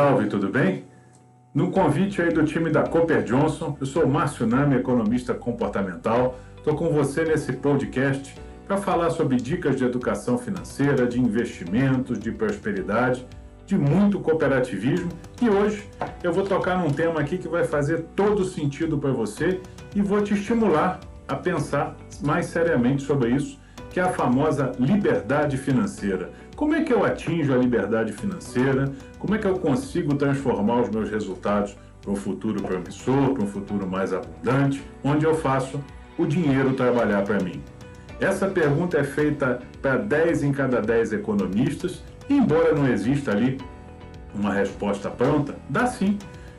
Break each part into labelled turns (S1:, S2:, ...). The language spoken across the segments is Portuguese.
S1: salve, tudo bem? No convite aí do time da Cooper Johnson, eu sou Márcio Nami, economista comportamental. Estou com você nesse podcast para falar sobre dicas de educação financeira, de investimentos, de prosperidade, de muito cooperativismo. E hoje eu vou tocar num tema aqui que vai fazer todo sentido para você e vou te estimular a pensar mais seriamente sobre isso, que é a famosa liberdade financeira. Como é que eu atinjo a liberdade financeira? Como é que eu consigo transformar os meus resultados para um futuro promissor, para um futuro mais abundante, onde eu faço o dinheiro trabalhar para mim? Essa pergunta é feita para 10 em cada 10 economistas, embora não exista ali uma resposta pronta, dá sim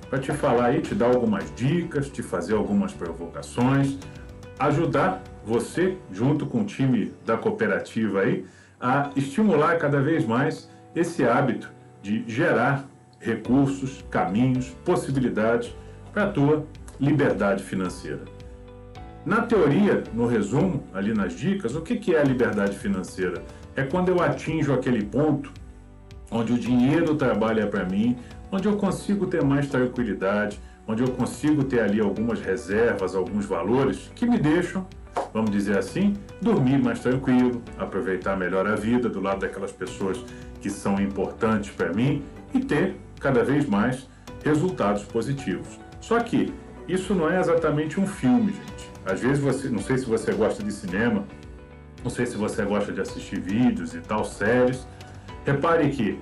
S1: para te falar e te dar algumas dicas, te fazer algumas provocações, ajudar você, junto com o time da cooperativa aí, a estimular cada vez mais esse hábito de gerar recursos, caminhos, possibilidades para a tua liberdade financeira. Na teoria, no resumo, ali nas dicas, o que é a liberdade financeira? É quando eu atinjo aquele ponto onde o dinheiro trabalha para mim, onde eu consigo ter mais tranquilidade, onde eu consigo ter ali algumas reservas, alguns valores que me deixam vamos dizer assim, dormir mais tranquilo, aproveitar melhor a vida do lado daquelas pessoas que são importantes para mim e ter cada vez mais resultados positivos. Só que isso não é exatamente um filme, gente. Às vezes você, não sei se você gosta de cinema, não sei se você gosta de assistir vídeos e tal, séries. Repare que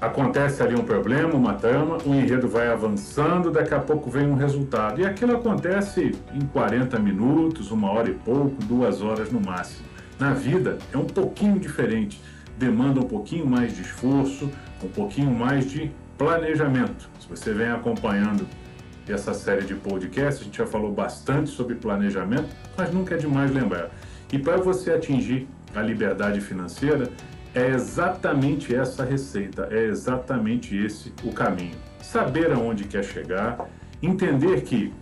S1: acontece ali um problema, uma trama, o enredo vai avançando, daqui a pouco vem um resultado. E aquilo acontece em 40 minutos, uma hora e pouco, duas horas no máximo. Na vida é um pouquinho diferente, demanda um pouquinho mais de esforço, um pouquinho mais de planejamento. Se você vem acompanhando essa série de podcasts, a gente já falou bastante sobre planejamento, mas nunca é demais lembrar. E para você atingir a liberdade financeira, é exatamente essa receita, é exatamente esse o caminho. Saber aonde quer chegar, entender que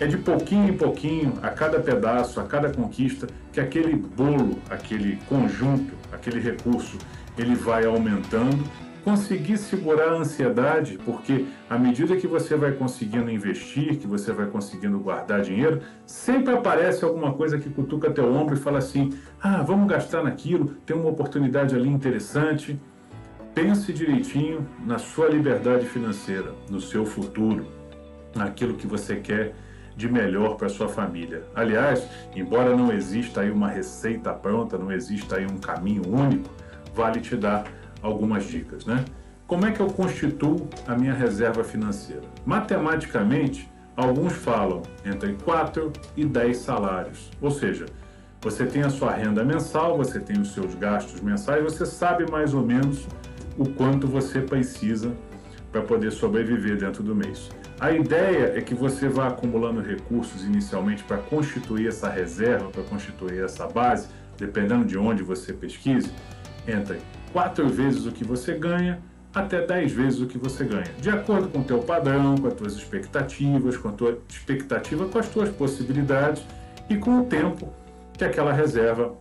S1: é de pouquinho em pouquinho, a cada pedaço, a cada conquista, que aquele bolo, aquele conjunto, aquele recurso, ele vai aumentando conseguir segurar a ansiedade, porque à medida que você vai conseguindo investir, que você vai conseguindo guardar dinheiro, sempre aparece alguma coisa que cutuca teu ombro e fala assim: ah, vamos gastar naquilo, tem uma oportunidade ali interessante. Pense direitinho na sua liberdade financeira, no seu futuro, naquilo que você quer de melhor para sua família. Aliás, embora não exista aí uma receita pronta, não exista aí um caminho único, vale te dar algumas dicas, né? Como é que eu constituo a minha reserva financeira? Matematicamente, alguns falam entre 4 e 10 salários. Ou seja, você tem a sua renda mensal, você tem os seus gastos mensais, você sabe mais ou menos o quanto você precisa para poder sobreviver dentro do mês. A ideia é que você vá acumulando recursos inicialmente para constituir essa reserva, para constituir essa base, dependendo de onde você pesquise, entre quatro vezes o que você ganha até 10 vezes o que você ganha, de acordo com o teu padrão, com as tuas expectativas, com a tua expectativa, com as tuas possibilidades e com o tempo que aquela reserva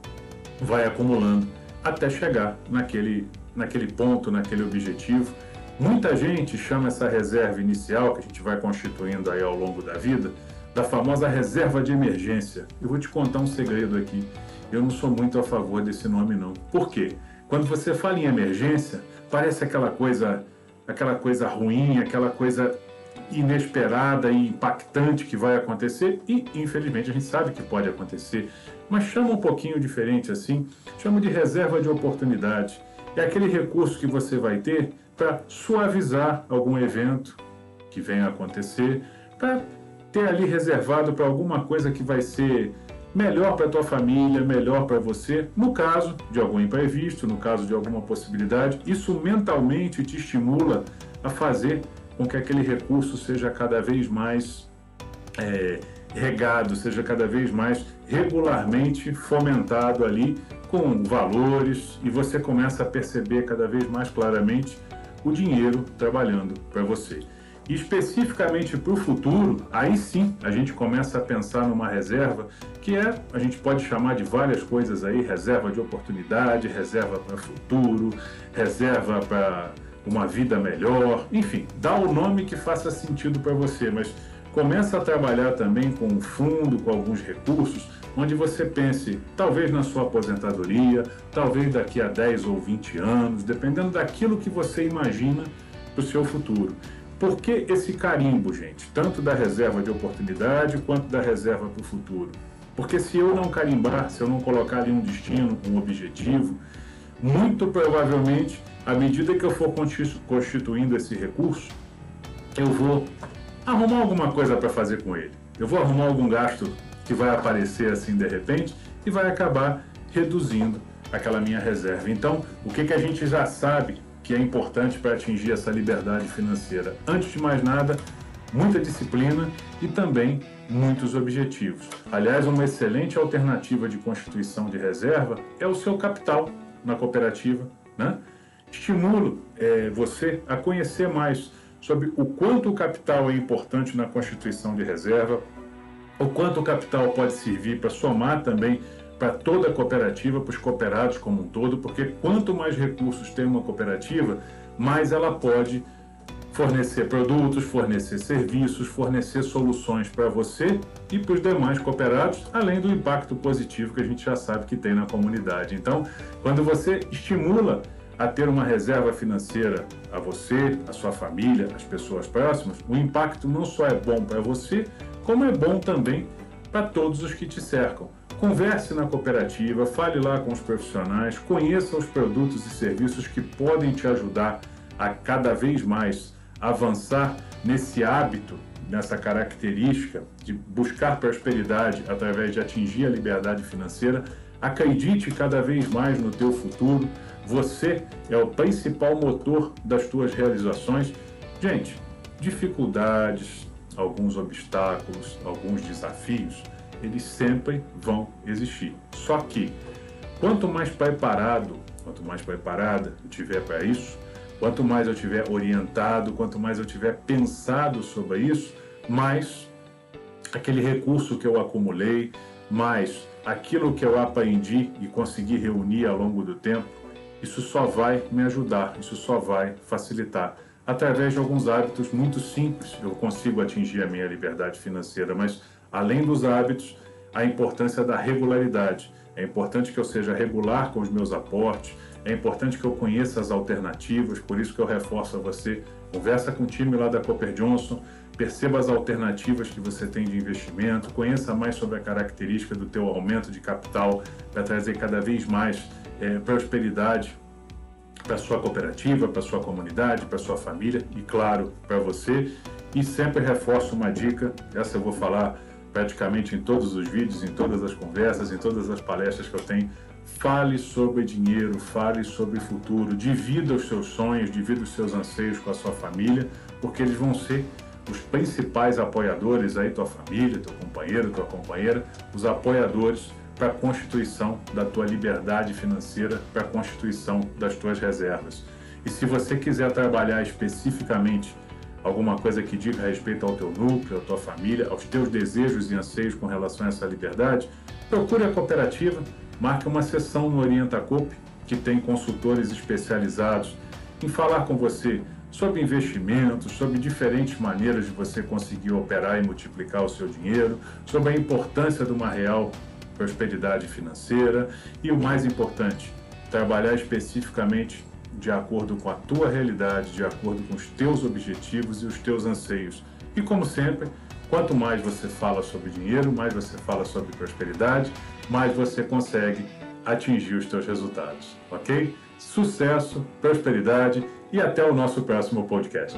S1: vai acumulando até chegar naquele, naquele ponto, naquele objetivo. Muita gente chama essa reserva inicial que a gente vai constituindo aí ao longo da vida da famosa reserva de emergência. Eu vou te contar um segredo aqui. Eu não sou muito a favor desse nome não. Por quê? Quando você fala em emergência, parece aquela coisa, aquela coisa ruim, aquela coisa inesperada e impactante que vai acontecer e infelizmente a gente sabe que pode acontecer, mas chama um pouquinho diferente assim, chama de reserva de oportunidade. É aquele recurso que você vai ter para suavizar algum evento que venha a acontecer, para ter ali reservado para alguma coisa que vai ser melhor para a tua família, melhor para você, no caso de algum imprevisto, no caso de alguma possibilidade. Isso mentalmente te estimula a fazer com que aquele recurso seja cada vez mais é, regado, seja cada vez mais regularmente fomentado ali com valores e você começa a perceber cada vez mais claramente o dinheiro trabalhando para você. Especificamente para o futuro, aí sim a gente começa a pensar numa reserva que é, a gente pode chamar de várias coisas aí, reserva de oportunidade, reserva para futuro, reserva para uma vida melhor, enfim, dá o nome que faça sentido para você, mas começa a trabalhar também com um fundo, com alguns recursos, onde você pense, talvez na sua aposentadoria, talvez daqui a 10 ou 20 anos, dependendo daquilo que você imagina para o seu futuro. Por que esse carimbo, gente? Tanto da reserva de oportunidade quanto da reserva para o futuro. Porque se eu não carimbar, se eu não colocar ali um destino, um objetivo, muito provavelmente, à medida que eu for constituindo esse recurso, eu vou arrumar alguma coisa para fazer com ele. Eu vou arrumar algum gasto que vai aparecer assim de repente e vai acabar reduzindo aquela minha reserva. Então, o que, que a gente já sabe que é importante para atingir essa liberdade financeira? Antes de mais nada, muita disciplina e também muitos objetivos. Aliás, uma excelente alternativa de constituição de reserva é o seu capital na cooperativa. Né? Estimulo é, você a conhecer mais sobre o quanto o capital é importante na constituição de reserva, o quanto o capital pode servir para somar também para toda a cooperativa, para os cooperados como um todo, porque quanto mais recursos tem uma cooperativa, mais ela pode fornecer produtos, fornecer serviços, fornecer soluções para você e para os demais cooperados, além do impacto positivo que a gente já sabe que tem na comunidade. Então, quando você estimula a ter uma reserva financeira a você, a sua família, as pessoas próximas, o impacto não só é bom para você, como é bom também para todos os que te cercam. Converse na cooperativa, fale lá com os profissionais, conheça os produtos e serviços que podem te ajudar a cada vez mais avançar nesse hábito, nessa característica de buscar prosperidade através de atingir a liberdade financeira. Acredite cada vez mais no teu futuro. Você é o principal motor das tuas realizações. Gente, dificuldades, alguns obstáculos, alguns desafios, eles sempre vão existir. Só que quanto mais preparado, quanto mais preparada eu tiver para isso, Quanto mais eu tiver orientado, quanto mais eu tiver pensado sobre isso, mais aquele recurso que eu acumulei, mais aquilo que eu aprendi e consegui reunir ao longo do tempo, isso só vai me ajudar, isso só vai facilitar. Através de alguns hábitos muito simples, eu consigo atingir a minha liberdade financeira, mas além dos hábitos, a importância da regularidade. É importante que eu seja regular com os meus aportes, é importante que eu conheça as alternativas, por isso que eu reforço a você, conversa com o time lá da Cooper Johnson, perceba as alternativas que você tem de investimento, conheça mais sobre a característica do teu aumento de capital para trazer cada vez mais é, prosperidade para sua cooperativa, para sua comunidade, para sua família e claro para você. E sempre reforço uma dica, essa eu vou falar praticamente em todos os vídeos, em todas as conversas, em todas as palestras que eu tenho Fale sobre dinheiro, fale sobre futuro, divida os seus sonhos, divida os seus anseios com a sua família, porque eles vão ser os principais apoiadores aí, tua família, teu companheiro, tua companheira, os apoiadores para a constituição da tua liberdade financeira, para a constituição das tuas reservas. E se você quiser trabalhar especificamente alguma coisa que diga respeito ao teu núcleo, à tua família, aos teus desejos e anseios com relação a essa liberdade, procure a cooperativa marque uma sessão no Orienta Coop, que tem consultores especializados em falar com você sobre investimentos, sobre diferentes maneiras de você conseguir operar e multiplicar o seu dinheiro, sobre a importância de uma real prosperidade financeira e o mais importante, trabalhar especificamente de acordo com a tua realidade, de acordo com os teus objetivos e os teus anseios. E como sempre, Quanto mais você fala sobre dinheiro, mais você fala sobre prosperidade, mais você consegue atingir os seus resultados, ok? Sucesso, prosperidade e até o nosso próximo podcast.